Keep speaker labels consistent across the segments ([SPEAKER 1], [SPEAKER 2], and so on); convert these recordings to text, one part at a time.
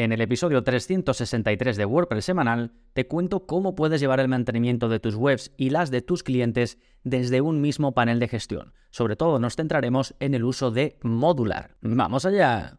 [SPEAKER 1] En el episodio 363 de WordPress semanal te cuento cómo puedes llevar el mantenimiento de tus webs y las de tus clientes desde un mismo panel de gestión. Sobre todo nos centraremos en el uso de modular. ¡Vamos allá!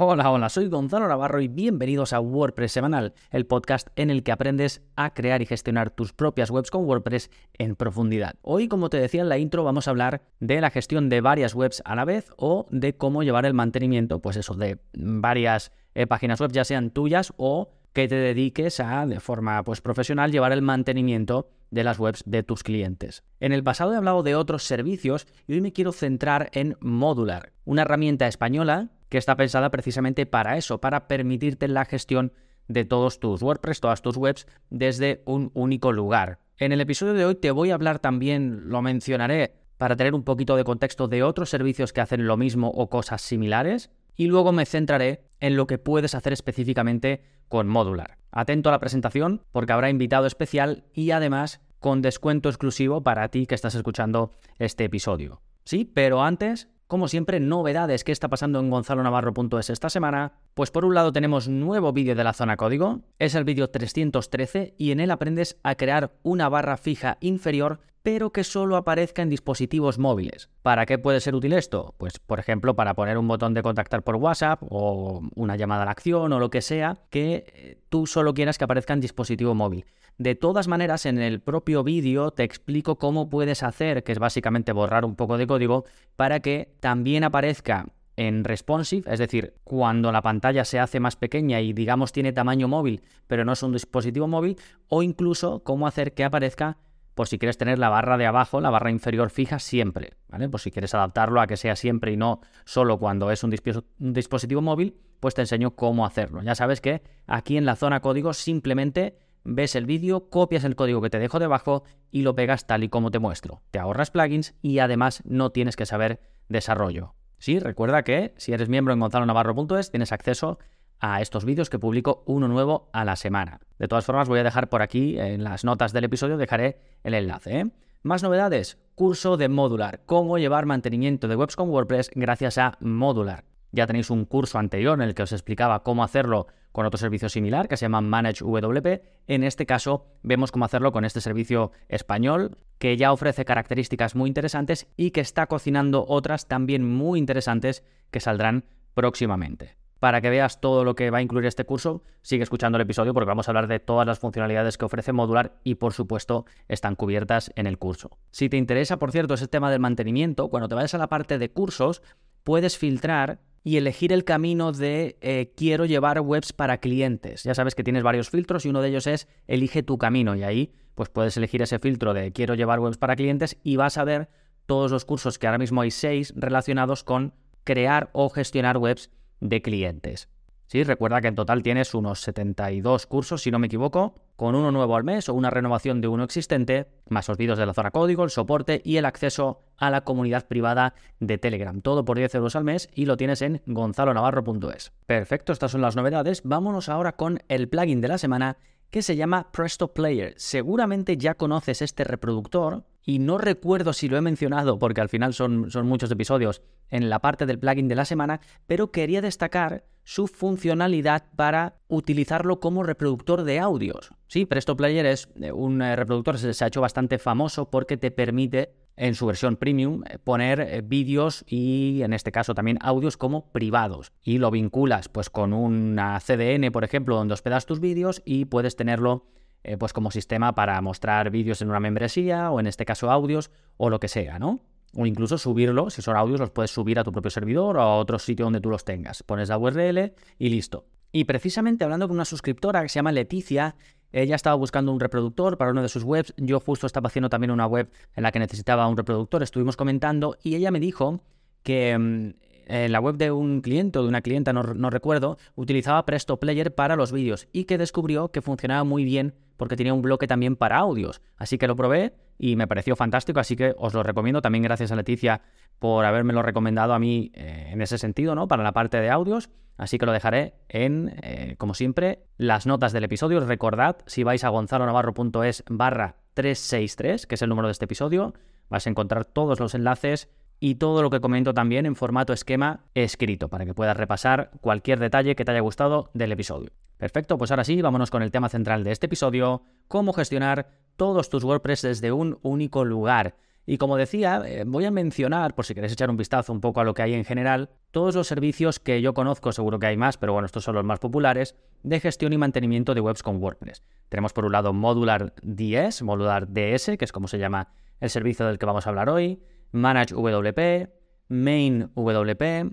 [SPEAKER 1] Hola, hola, soy Gonzalo Navarro y bienvenidos a WordPress Semanal, el podcast en el que aprendes a crear y gestionar tus propias webs con WordPress en profundidad. Hoy, como te decía en la intro, vamos a hablar de la gestión de varias webs a la vez o de cómo llevar el mantenimiento, pues eso, de varias eh, páginas web, ya sean tuyas o que te dediques a, de forma pues, profesional, llevar el mantenimiento de las webs de tus clientes. En el pasado he hablado de otros servicios y hoy me quiero centrar en Modular, una herramienta española que está pensada precisamente para eso, para permitirte la gestión de todos tus WordPress, todas tus webs, desde un único lugar. En el episodio de hoy te voy a hablar también, lo mencionaré, para tener un poquito de contexto de otros servicios que hacen lo mismo o cosas similares, y luego me centraré en lo que puedes hacer específicamente con Modular. Atento a la presentación porque habrá invitado especial y además con descuento exclusivo para ti que estás escuchando este episodio. Sí, pero antes como siempre, novedades que está pasando en gonzalonavarro.es esta semana. Pues por un lado tenemos nuevo vídeo de la zona código, es el vídeo 313 y en él aprendes a crear una barra fija inferior pero que solo aparezca en dispositivos móviles. ¿Para qué puede ser útil esto? Pues, por ejemplo, para poner un botón de contactar por WhatsApp o una llamada a la acción o lo que sea que eh, tú solo quieras que aparezca en dispositivo móvil. De todas maneras, en el propio vídeo te explico cómo puedes hacer, que es básicamente borrar un poco de código, para que también aparezca en responsive, es decir, cuando la pantalla se hace más pequeña y digamos tiene tamaño móvil, pero no es un dispositivo móvil, o incluso cómo hacer que aparezca por si quieres tener la barra de abajo, la barra inferior fija siempre, ¿vale? Por si quieres adaptarlo a que sea siempre y no solo cuando es un, dispositivo móvil, pues te enseño cómo hacerlo. Ya sabes que aquí en la zona código simplemente ves el vídeo, copias el código que te dejo debajo y lo pegas tal y como te muestro. Te ahorras plugins y además no tienes que saber desarrollo. Sí, recuerda que si eres miembro en gonzalonavarro.es tienes acceso a estos vídeos que publico uno nuevo a la semana. De todas formas, voy a dejar por aquí en las notas del episodio, dejaré el enlace. ¿eh? Más novedades, curso de Modular, cómo llevar mantenimiento de webs con WordPress gracias a Modular. Ya tenéis un curso anterior en el que os explicaba cómo hacerlo con otro servicio similar que se llama Manage WP. En este caso vemos cómo hacerlo con este servicio español que ya ofrece características muy interesantes y que está cocinando otras también muy interesantes que saldrán próximamente. Para que veas todo lo que va a incluir este curso, sigue escuchando el episodio porque vamos a hablar de todas las funcionalidades que ofrece Modular y por supuesto están cubiertas en el curso. Si te interesa, por cierto, ese tema del mantenimiento, cuando te vayas a la parte de cursos, puedes filtrar y elegir el camino de eh, quiero llevar webs para clientes. Ya sabes que tienes varios filtros y uno de ellos es elige tu camino y ahí pues puedes elegir ese filtro de quiero llevar webs para clientes y vas a ver todos los cursos que ahora mismo hay seis relacionados con crear o gestionar webs de clientes. Sí, recuerda que en total tienes unos 72 cursos, si no me equivoco, con uno nuevo al mes o una renovación de uno existente, más los vídeos de la zona código, el soporte y el acceso a la comunidad privada de Telegram. Todo por 10 euros al mes y lo tienes en gonzalonavarro.es. Perfecto, estas son las novedades. Vámonos ahora con el plugin de la semana que se llama Presto Player. Seguramente ya conoces este reproductor y no recuerdo si lo he mencionado porque al final son, son muchos episodios en la parte del plugin de la semana, pero quería destacar su funcionalidad para utilizarlo como reproductor de audios. Sí, Presto Player es eh, un eh, reproductor se ha hecho bastante famoso porque te permite en su versión premium eh, poner vídeos y en este caso también audios como privados y lo vinculas pues con una CDN por ejemplo donde hospedas tus vídeos y puedes tenerlo pues como sistema para mostrar vídeos en una membresía o en este caso audios o lo que sea, ¿no? o incluso subirlo, si son audios, los puedes subir a tu propio servidor o a otro sitio donde tú los tengas. Pones la URL y listo. Y precisamente hablando con una suscriptora que se llama Leticia, ella estaba buscando un reproductor para una de sus webs. Yo justo estaba haciendo también una web en la que necesitaba un reproductor. Estuvimos comentando y ella me dijo que mm, en la web de un cliente o de una clienta, no, no recuerdo, utilizaba Presto Player para los vídeos y que descubrió que funcionaba muy bien porque tenía un bloque también para audios. Así que lo probé y me pareció fantástico, así que os lo recomiendo. También gracias a Leticia por habérmelo recomendado a mí eh, en ese sentido, ¿no? Para la parte de audios. Así que lo dejaré en, eh, como siempre, las notas del episodio. Recordad, si vais a gonzalonavarro.es barra 363, que es el número de este episodio. Vas a encontrar todos los enlaces y todo lo que comento también en formato esquema escrito para que puedas repasar cualquier detalle que te haya gustado del episodio. Perfecto, pues ahora sí, vámonos con el tema central de este episodio, cómo gestionar todos tus WordPress desde un único lugar. Y como decía, eh, voy a mencionar, por si queréis echar un vistazo un poco a lo que hay en general, todos los servicios que yo conozco, seguro que hay más, pero bueno, estos son los más populares, de gestión y mantenimiento de webs con WordPress. Tenemos por un lado Modular DS, Modular DS, que es como se llama el servicio del que vamos a hablar hoy, Manage WP, Main WP,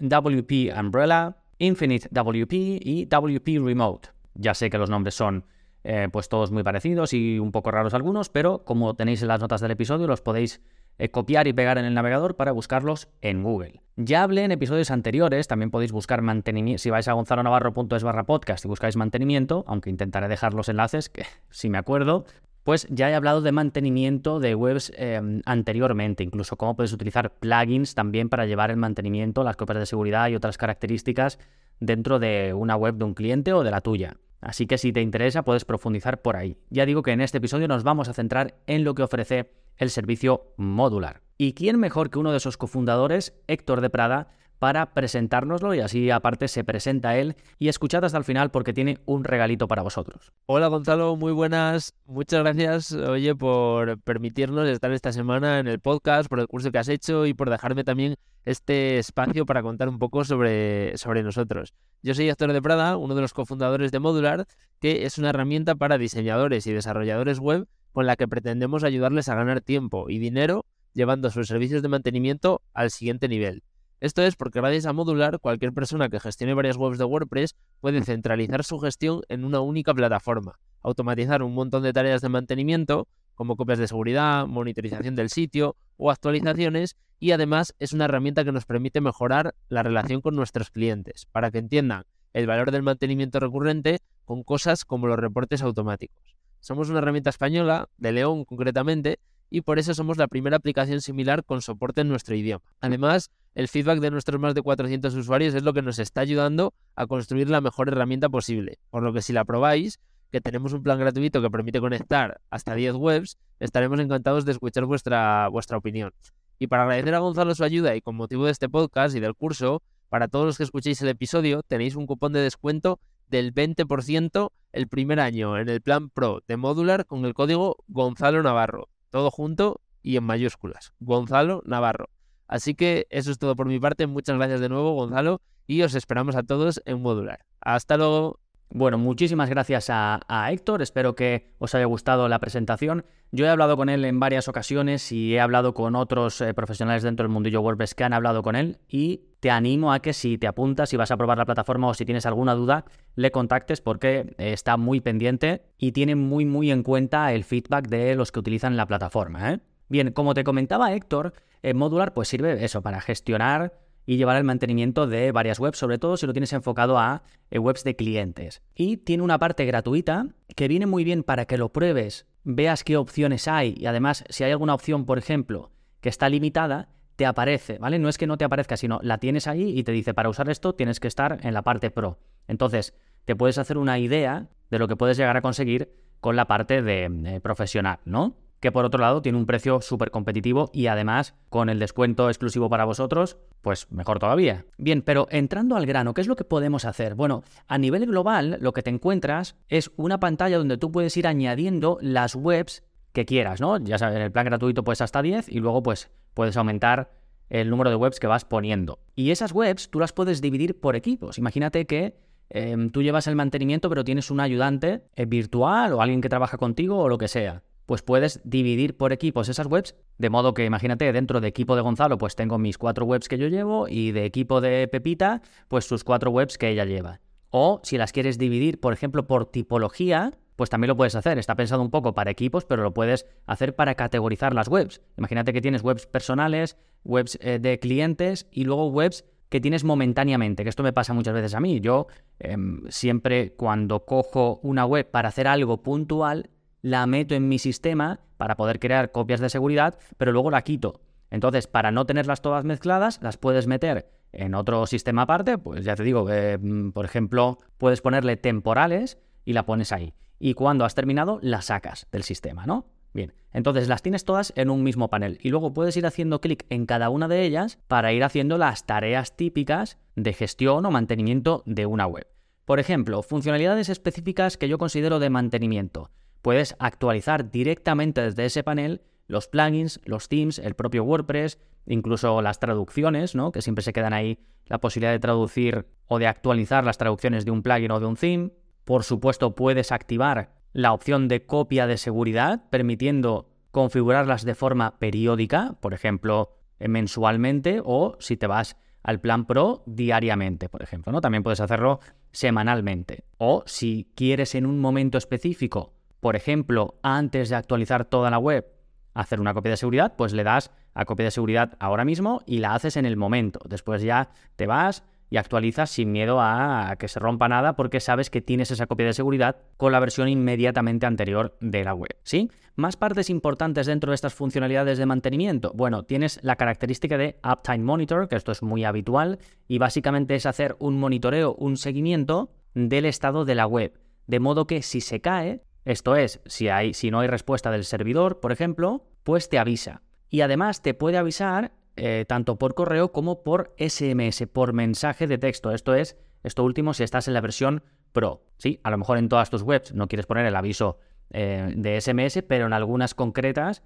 [SPEAKER 1] WP Umbrella, Infinite WP y WP Remote. Ya sé que los nombres son eh, pues todos muy parecidos y un poco raros algunos, pero como tenéis en las notas del episodio, los podéis eh, copiar y pegar en el navegador para buscarlos en Google. Ya hablé en episodios anteriores, también podéis buscar mantenimiento, si vais a gonzalonavarro.es barra podcast y buscáis mantenimiento, aunque intentaré dejar los enlaces, que si me acuerdo, pues ya he hablado de mantenimiento de webs em, anteriormente, incluso cómo puedes utilizar plugins también para llevar el mantenimiento, las copias de seguridad y otras características dentro de una web de un cliente o de la tuya. Así que si te interesa puedes profundizar por ahí. Ya digo que en este episodio nos vamos a centrar en lo que ofrece el servicio modular. ¿Y quién mejor que uno de sus cofundadores, Héctor de Prada, para presentárnoslo y así aparte se presenta él y escuchad hasta el final porque tiene un regalito para vosotros.
[SPEAKER 2] Hola Gonzalo, muy buenas. Muchas gracias, oye, por permitirnos estar esta semana en el podcast, por el curso que has hecho y por dejarme también este espacio para contar un poco sobre, sobre nosotros. Yo soy Héctor de Prada, uno de los cofundadores de Modular, que es una herramienta para diseñadores y desarrolladores web con la que pretendemos ayudarles a ganar tiempo y dinero llevando sus servicios de mantenimiento al siguiente nivel. Esto es porque gracias a Modular, cualquier persona que gestione varias webs de WordPress puede centralizar su gestión en una única plataforma, automatizar un montón de tareas de mantenimiento, como copias de seguridad, monitorización del sitio o actualizaciones, y además es una herramienta que nos permite mejorar la relación con nuestros clientes, para que entiendan el valor del mantenimiento recurrente con cosas como los reportes automáticos. Somos una herramienta española, de León concretamente, y por eso somos la primera aplicación similar con soporte en nuestro idioma. Además, el feedback de nuestros más de 400 usuarios es lo que nos está ayudando a construir la mejor herramienta posible, por lo que si la probáis, que tenemos un plan gratuito que permite conectar hasta 10 webs, estaremos encantados de escuchar vuestra, vuestra opinión. Y para agradecer a Gonzalo su ayuda y con motivo de este podcast y del curso, para todos los que escuchéis el episodio tenéis un cupón de descuento del 20% el primer año en el plan Pro de Modular con el código Gonzalo Navarro todo junto y en mayúsculas. Gonzalo Navarro. Así que eso es todo por mi parte. Muchas gracias de nuevo, Gonzalo, y os esperamos a todos en Modular. Hasta luego.
[SPEAKER 1] Bueno, muchísimas gracias a, Héctor, espero que os haya gustado la presentación. Yo he hablado con él en varias ocasiones y he hablado con otros eh, profesionales dentro del mundillo WordPress que han hablado con él y te animo a que si te apuntas, y vas a probar la plataforma o si tienes alguna duda, le contactes porque eh, está muy pendiente y tiene muy muy en cuenta el feedback de los que utilizan la plataforma. ¿eh? Bien, como te comentaba Héctor, Modular pues sirve eso para gestionar y llevar el mantenimiento de varias webs, sobre todo si lo tienes enfocado a eh, webs de clientes. Y tiene una parte gratuita que viene muy bien para que lo pruebes, veas qué opciones hay y además si hay alguna opción, por ejemplo, que está limitada, te aparece, ¿vale? No es que no te aparezca, sino la tienes ahí y te dice, para usar esto tienes que estar en la parte pro. Entonces, te puedes hacer una idea de lo que puedes llegar a conseguir con la parte de eh, profesional, ¿no? Que por otro lado tiene un precio súper competitivo y además con el descuento exclusivo para vosotros, pues mejor todavía. Bien, pero entrando al grano, ¿qué es lo que podemos hacer? Bueno, a nivel global lo que te encuentras es una pantalla donde tú puedes ir añadiendo las webs que quieras, ¿no? Ya sabes, en el plan gratuito pues hasta 10 y luego pues puedes aumentar el número de webs que vas poniendo. Y esas webs tú las puedes dividir por equipos. Imagínate que em, tú llevas el mantenimiento pero tienes un ayudante eh, virtual o alguien que trabaja contigo o lo que sea pues puedes dividir por equipos esas webs, de modo que imagínate, dentro de equipo de Gonzalo, pues tengo mis cuatro webs que yo llevo y de equipo de Pepita, pues sus cuatro webs que ella lleva. O si las quieres dividir, por ejemplo, por tipología, pues también lo puedes hacer. Está pensado un poco para equipos, pero lo puedes hacer para categorizar las webs. Imagínate que tienes webs personales, webs eh, de clientes y luego webs que tienes momentáneamente, que esto me pasa muchas veces a mí. Yo em, siempre cuando cojo una web para hacer algo puntual, la meto en mi sistema para poder crear copias de seguridad, pero luego la quito. Entonces, para no tenerlas todas mezcladas, las puedes meter en otro sistema aparte, pues ya te digo, mm, por ejemplo, puedes ponerle temporales y la pones ahí. Y cuando has terminado, la sacas del sistema, ¿no? Bien, entonces las tienes todas en un mismo panel y luego puedes ir haciendo clic en cada una de ellas para ir haciendo las tareas típicas de gestión o mantenimiento de una web. Por ejemplo, funcionalidades específicas que yo considero de mantenimiento. Puedes actualizar directamente desde ese panel los plugins, los themes, el propio WordPress, incluso las traducciones, ¿no? Que siempre se quedan ahí la posibilidad de traducir o de actualizar las traducciones de un plugin o de un theme. Por supuesto, puedes activar la opción de copia de seguridad, permitiendo configurarlas de forma periódica, por ejemplo, mensualmente, o si te vas al plan Pro, diariamente, por ejemplo, ¿no? También puedes hacerlo semanalmente. O si quieres en un momento específico, por ejemplo, antes de actualizar toda la web, hacer una copia de seguridad, pues le das a copia de seguridad ahora mismo y la haces en el momento. Después ya te vas y actualizas sin miedo a que se rompa nada porque sabes que tienes esa copia de seguridad con la versión inmediatamente anterior de la web. ¿Sí? Más partes importantes dentro de estas funcionalidades de mantenimiento. Bueno, tienes la característica de Uptime Monitor, que esto es muy habitual, y básicamente es hacer un monitoreo, un seguimiento del estado de la web. De modo que si se cae, esto es, si, hay, si no hay respuesta del servidor, por ejemplo, pues te avisa. Y además te puede avisar eh, tanto por correo como por SMS, por mensaje de texto. Esto es, esto último si estás en la versión Pro. Sí, a lo mejor en todas tus webs no quieres poner el aviso eh, de SMS, pero en algunas concretas,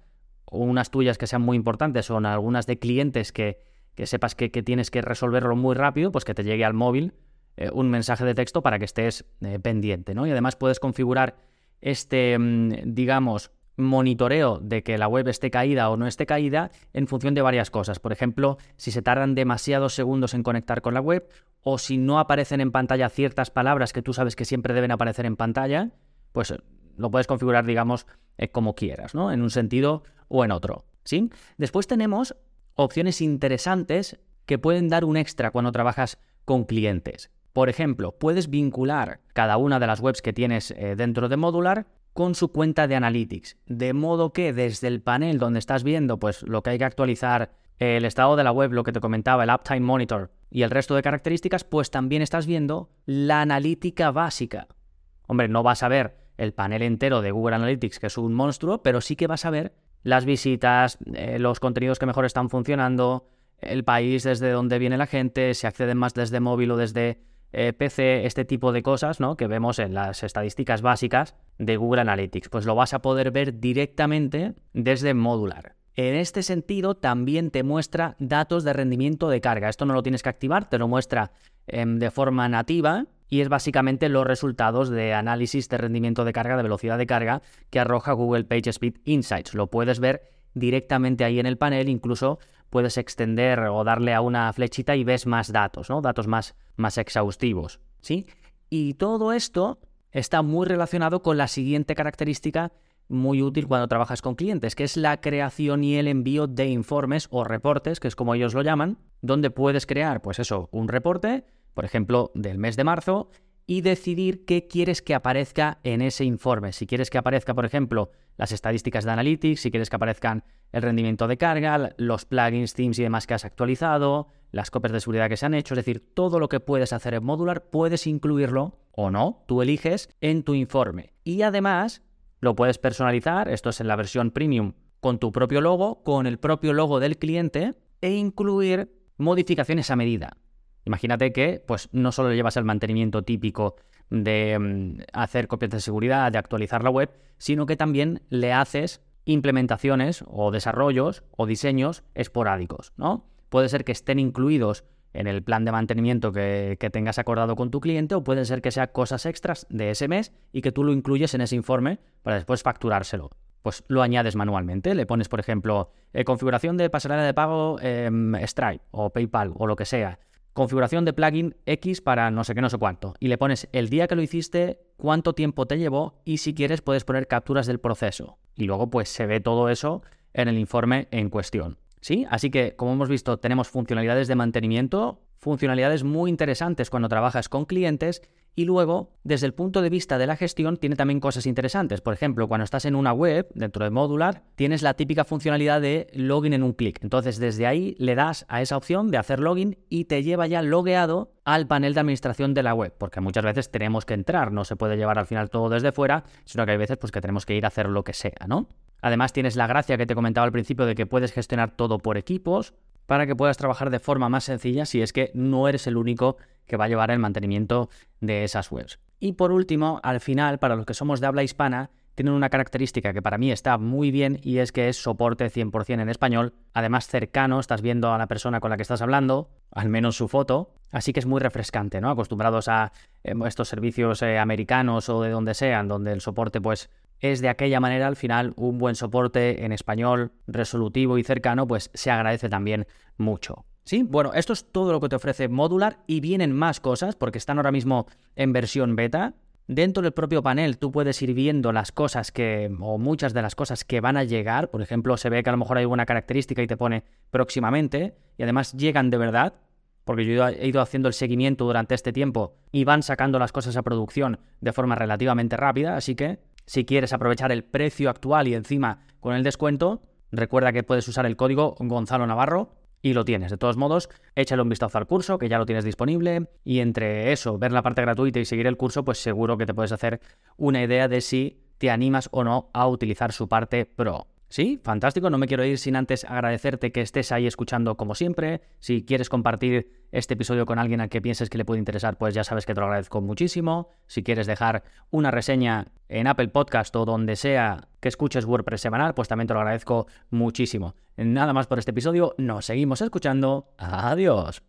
[SPEAKER 1] unas tuyas que sean muy importantes o en algunas de clientes que, sepas que, tienes que resolverlo muy rápido, pues que te llegue al móvil eh, un mensaje de texto para que estés pendiente. ¿no? Y además puedes configurar este, mm, digamos, monitoreo de que la web esté caída o no esté caída en función de varias cosas. Por ejemplo, si se tardan demasiados segundos en conectar con la web o si no aparecen en pantalla ciertas palabras que tú sabes que siempre deben aparecer en pantalla, pues eh, lo puedes configurar, digamos, eh, como quieras, ¿no? En un sentido o en otro. ¿Sí? Después tenemos opciones interesantes que pueden dar un extra cuando trabajas con clientes. Por ejemplo, puedes vincular cada una de las webs que tienes eh, dentro de Modular con su cuenta de Analytics, de modo que desde el panel donde estás viendo pues lo que hay que actualizar, el estado de la web, lo que te comentaba, el Uptime Monitor y el resto de características, pues también estás viendo la analítica básica. Hombre, no vas a ver el panel entero de Google Analytics, que es un monstruo, pero sí que vas a ver las visitas, eh, los contenidos que mejor están funcionando, el país desde donde viene la gente, si acceden más desde móvil o desde eh, PC, este tipo de cosas, ¿no? Que vemos en las estadísticas básicas de Google Analytics. Pues lo vas a poder ver directamente desde Modular. En este sentido, también te muestra datos de rendimiento de carga. Esto no lo tienes que activar, te lo muestra em, de forma nativa y es básicamente los resultados de análisis de rendimiento de carga, de velocidad de carga que arroja Google PageSpeed Insights. Lo puedes ver directamente ahí en el panel, incluso puedes extender o darle a una flechita y ves más datos, ¿no? Datos más, más exhaustivos, ¿sí? Y todo esto está muy relacionado con la siguiente característica muy útil cuando trabajas con clientes, que es la creación y el envío de informes o reportes, que es como ellos lo llaman, donde puedes crear, pues eso, un reporte, por ejemplo, del mes de marzo, y decidir qué quieres que aparezca en ese informe. Si quieres que aparezca, por ejemplo, las estadísticas de Analytics, si quieres que aparezcan el rendimiento de carga, los plugins, themes y demás que has actualizado, las copias de seguridad que se han hecho, es decir, todo lo que puedes hacer en Modular puedes incluirlo o no, tú eliges en tu informe. Y además lo puedes personalizar, esto es en la versión premium, con tu propio logo, con el propio logo del cliente e incluir modificaciones a medida. Imagínate que pues no solo llevas el mantenimiento típico de mm, hacer copias de seguridad, de actualizar la web, sino que también le haces implementaciones o desarrollos o diseños esporádicos, ¿no? Puede ser que estén incluidos en el plan de mantenimiento que, tengas acordado con tu cliente o puede ser que sean cosas extras de ese mes y que tú lo incluyes en ese informe para después facturárselo. Pues lo añades manualmente, le pones, por ejemplo, eh, configuración de pasarela de pago em, Stripe o PayPal o lo que sea configuración de plugin X para no sé qué, no sé cuánto. Y le pones el día que lo hiciste, cuánto tiempo te llevó y si quieres puedes poner capturas del proceso. Y luego pues se ve todo eso en el informe en cuestión. ¿Sí? Así que, como hemos visto, tenemos funcionalidades de mantenimiento, funcionalidades muy interesantes cuando trabajas con clientes y luego, desde el punto de vista de la gestión, tiene también cosas interesantes. Por ejemplo, cuando estás en una web, dentro de Modular, tienes la típica funcionalidad de login en un clic. Entonces, desde ahí le das a esa opción de hacer login y te lleva ya logueado al panel de administración de la web. Porque muchas veces tenemos que entrar, no se puede llevar al final todo desde fuera, sino que hay veces pues, que tenemos que ir a hacer lo que sea, ¿no? Además tienes la gracia que te comentaba al principio de que puedes gestionar todo por equipos para que puedas trabajar de forma más sencilla si es que no eres el único que va a llevar el mantenimiento de esas webs. Y por último, al final, para los que somos de habla hispana, tienen una característica que para mí está muy bien y es que es soporte 100% en español, además cercano, estás viendo a la persona con la que estás hablando, al menos su foto, así que es muy refrescante, ¿no? Acostumbrados a em, estos servicios eh, americanos o de donde sean, donde el soporte pues es de aquella manera, al final un buen soporte en español resolutivo y cercano pues se agradece también mucho. Sí, bueno, esto es todo lo que te ofrece Modular y vienen más cosas porque están ahora mismo en versión beta. Dentro del propio panel tú puedes ir viendo las cosas que, o muchas de las cosas que van a llegar. Por ejemplo, se ve que a lo mejor hay una característica y te pone próximamente, y además llegan de verdad, porque yo he ido haciendo el seguimiento durante este tiempo y van sacando las cosas a producción de forma relativamente rápida. Así que si quieres aprovechar el precio actual y encima con el descuento, recuerda que puedes usar el código Gonzalo Navarro y lo tienes. De todos modos, échale un vistazo al curso, que ya lo tienes disponible, y entre eso, ver la parte gratuita y seguir el curso, pues seguro que te puedes hacer una idea de si te animas o no a utilizar su parte pro. Sí, fantástico. No me quiero ir sin antes agradecerte que estés ahí escuchando como siempre. Si quieres compartir este episodio con alguien al que pienses que le puede interesar, pues ya sabes que te lo agradezco muchísimo. Si quieres dejar una reseña en Apple Podcast o donde sea que escuches WordPress semanal, pues también te lo agradezco muchísimo. Nada más por este episodio. Nos seguimos escuchando. Adiós.